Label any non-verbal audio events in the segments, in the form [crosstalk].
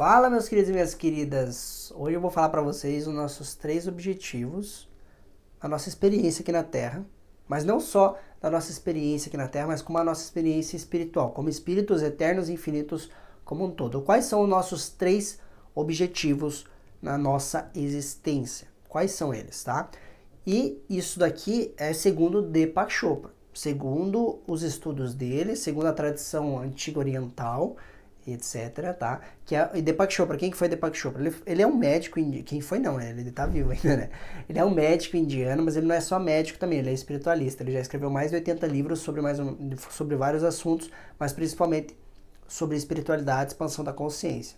Fala, meus queridos e minhas queridas. Hoje eu vou falar para vocês os nossos três objetivos, a nossa experiência aqui na Terra, mas não só da nossa experiência aqui na Terra, mas como a nossa experiência espiritual, como espíritos eternos e infinitos como um todo. Quais são os nossos três objetivos na nossa existência? Quais são eles, tá? E isso daqui é segundo Deepak Chopra, segundo os estudos dele, segundo a tradição antiga oriental, etc, tá? Que é, e Deepak Chopra, quem que foi Deepak Chopra? Ele, ele é um médico indiano, quem foi não, né? Ele tá vivo ainda, né? Ele é um médico indiano, mas ele não é só médico também, ele é espiritualista. Ele já escreveu mais de 80 livros sobre, mais um, sobre vários assuntos, mas principalmente sobre espiritualidade, expansão da consciência.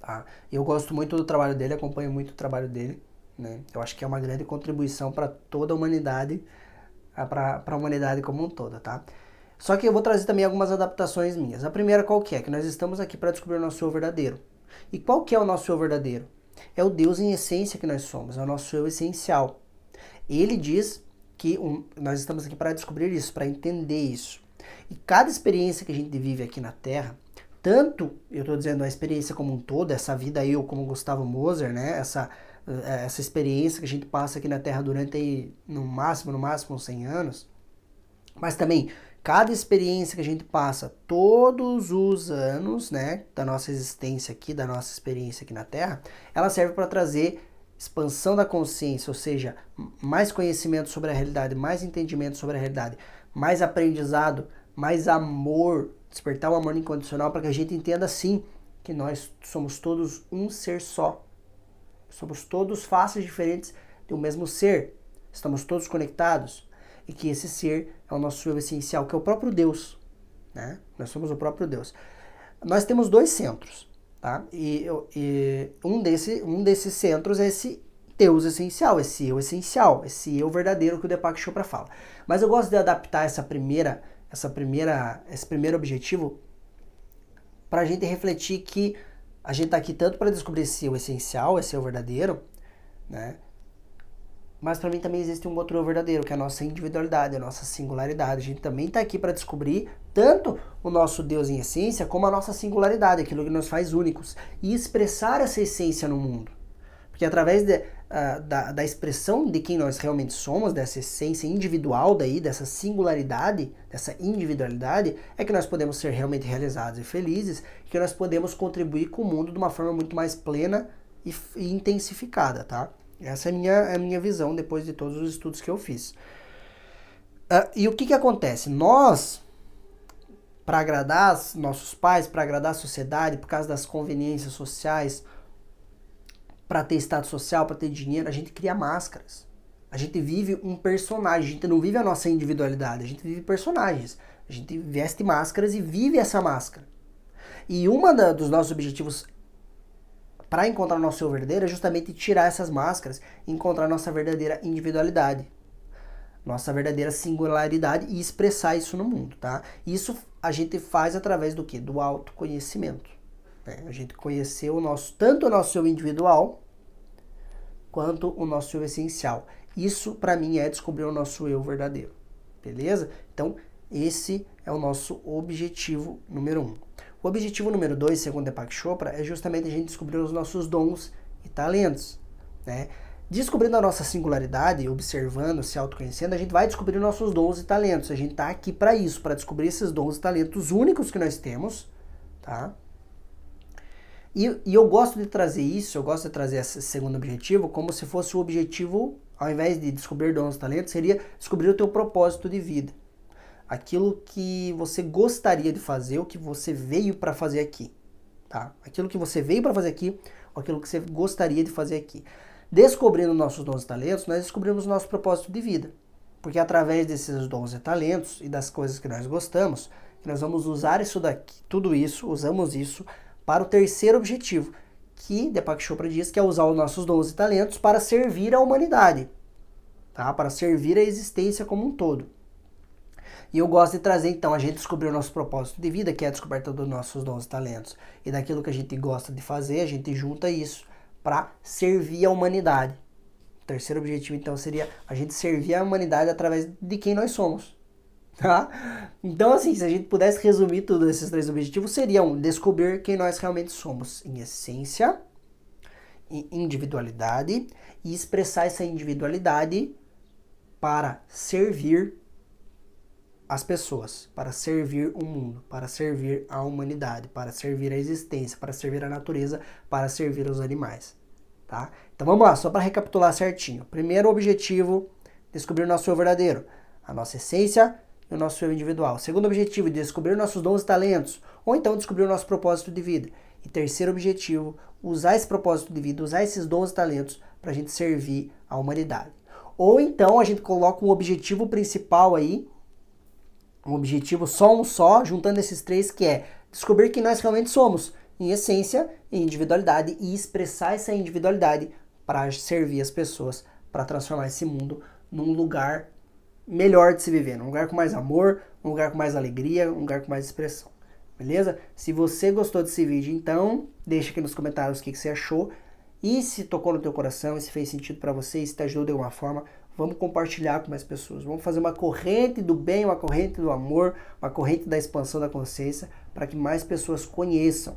Tá? Eu gosto muito do trabalho dele, acompanho muito o trabalho dele, né? Eu acho que é uma grande contribuição para toda a humanidade, para a humanidade como um todo, tá? Só que eu vou trazer também algumas adaptações minhas. A primeira qual que é? Que nós estamos aqui para descobrir o nosso eu verdadeiro. E qual que é o nosso eu verdadeiro? É o Deus em essência que nós somos, é o nosso eu essencial. Ele diz que um, nós estamos aqui para descobrir isso, para entender isso. E cada experiência que a gente vive aqui na Terra, tanto, eu estou dizendo a experiência como um todo, essa vida eu como Gustavo Moser, né? Essa, eh, essa experiência que a gente passa aqui na Terra durante, no máximo, no máximo 100 anos, mas também cada experiência que a gente passa todos os anos, né, da nossa existência aqui, da nossa experiência aqui na Terra, ela serve para trazer expansão da consciência, ou seja, mais conhecimento sobre a realidade, mais entendimento sobre a realidade, mais aprendizado, mais amor, despertar o amor incondicional para que a gente entenda sim que nós somos todos um ser só. Somos todos faces diferentes de um mesmo ser. Estamos todos conectados e que esse ser é o nosso eu essencial, que é o próprio Deus. Né? Nós somos o próprio Deus. Nós temos dois centros, tá? E, e um, desse, um desses centros é esse Deus essencial, esse eu essencial, esse eu verdadeiro que o Deepak Chopra fala. Mas eu gosto de adaptar essa primeira, essa primeira, esse primeiro objetivo para a gente refletir que a gente está aqui tanto para descobrir esse eu essencial, esse eu verdadeiro, né? Mas para mim também existe um eu verdadeiro, que é a nossa individualidade, a nossa singularidade. A gente também está aqui para descobrir tanto o nosso Deus em essência, como a nossa singularidade, aquilo que nos faz únicos, e expressar essa essência no mundo. Porque através de, uh, da, da expressão de quem nós realmente somos, dessa essência individual daí, dessa singularidade, dessa individualidade, é que nós podemos ser realmente realizados e felizes, que nós podemos contribuir com o mundo de uma forma muito mais plena e, e intensificada, tá? Essa é a minha, é a minha visão depois de todos os estudos que eu fiz. Uh, e o que, que acontece? Nós, para agradar nossos pais, para agradar a sociedade, por causa das conveniências sociais, para ter status social, para ter dinheiro, a gente cria máscaras. A gente vive um personagem, a gente não vive a nossa individualidade, a gente vive personagens. A gente veste máscaras e vive essa máscara. E uma dos nossos objetivos para encontrar nosso eu verdadeiro é justamente tirar essas máscaras e encontrar nossa verdadeira individualidade, nossa verdadeira singularidade e expressar isso no mundo, tá? Isso a gente faz através do que? Do autoconhecimento. Né? A gente conhecer o nosso, tanto o nosso eu individual quanto o nosso eu essencial. Isso para mim é descobrir o nosso eu verdadeiro, beleza? Então esse é o nosso objetivo número um. O objetivo número dois, segundo Deepak Chopra, é justamente a gente descobrir os nossos dons e talentos, né? Descobrindo a nossa singularidade, observando, se autoconhecendo, a gente vai descobrir nossos dons e talentos. A gente está aqui para isso, para descobrir esses dons e talentos únicos que nós temos, tá? E, e, eu gosto de trazer isso, eu gosto de trazer esse segundo objetivo como se fosse o objetivo, ao invés de descobrir dons e talentos, seria descobrir o teu propósito de vida aquilo que você gostaria de fazer, o que você veio para fazer aqui, tá? Aquilo que você veio para fazer aqui, ou aquilo que você gostaria de fazer aqui. Descobrindo nossos dons e talentos, nós descobrimos nosso propósito de vida. Porque através desses dons e talentos e das coisas que nós gostamos, nós vamos usar isso daqui, tudo isso, usamos isso para o terceiro objetivo, que Deepak Chopra diz que é usar os nossos dons e talentos para servir a humanidade, tá? Para servir a existência como um todo. E eu gosto de trazer, então, a gente descobrir o nosso propósito de vida, que é a descoberta dos nossos dons e talentos. E daquilo que a gente gosta de fazer, a gente junta isso para servir a humanidade. O terceiro objetivo, então, seria a gente servir a humanidade através de quem nós somos. [laughs] tá? Então, assim, se a gente pudesse resumir todos esses três objetivos, seriam descobrir quem nós realmente somos em essência, em individualidade e expressar essa individualidade para servir as pessoas, para servir o mundo, para servir a humanidade, para servir a existência, para servir a natureza, para servir os animais, tá? Então vamos lá, só para recapitular certinho. Primeiro objetivo, descobrir o nosso eu verdadeiro, a nossa essência e o nosso eu individual. Segundo objetivo, descobrir nossos dons e talentos, ou então descobrir o nosso propósito de vida. E terceiro objetivo, usar esse propósito de vida, usar esses dons e talentos para a gente servir a humanidade. Ou então a gente coloca um objetivo principal aí, um objetivo só um só, juntando esses três, que é descobrir quem nós realmente somos, em essência, em individualidade, e expressar essa individualidade para servir as pessoas, para transformar esse mundo num lugar melhor de se viver, num lugar com mais amor, um lugar com mais alegria, um lugar com mais expressão. Beleza? Se você gostou desse vídeo, então deixa aqui nos comentários o que, que você achou. E se tocou no teu coração, se fez sentido para você, se te ajudou de alguma forma, vamos compartilhar com mais pessoas. Vamos fazer uma corrente do bem, uma corrente do amor, uma corrente da expansão da consciência, para que mais pessoas conheçam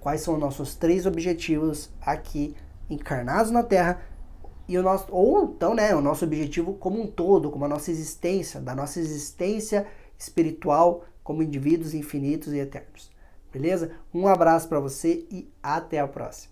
quais são os nossos três objetivos aqui encarnados na Terra e o nosso ou então, né, o nosso objetivo como um todo, como a nossa existência, da nossa existência espiritual como indivíduos infinitos e eternos. Beleza? Um abraço para você e até a próxima.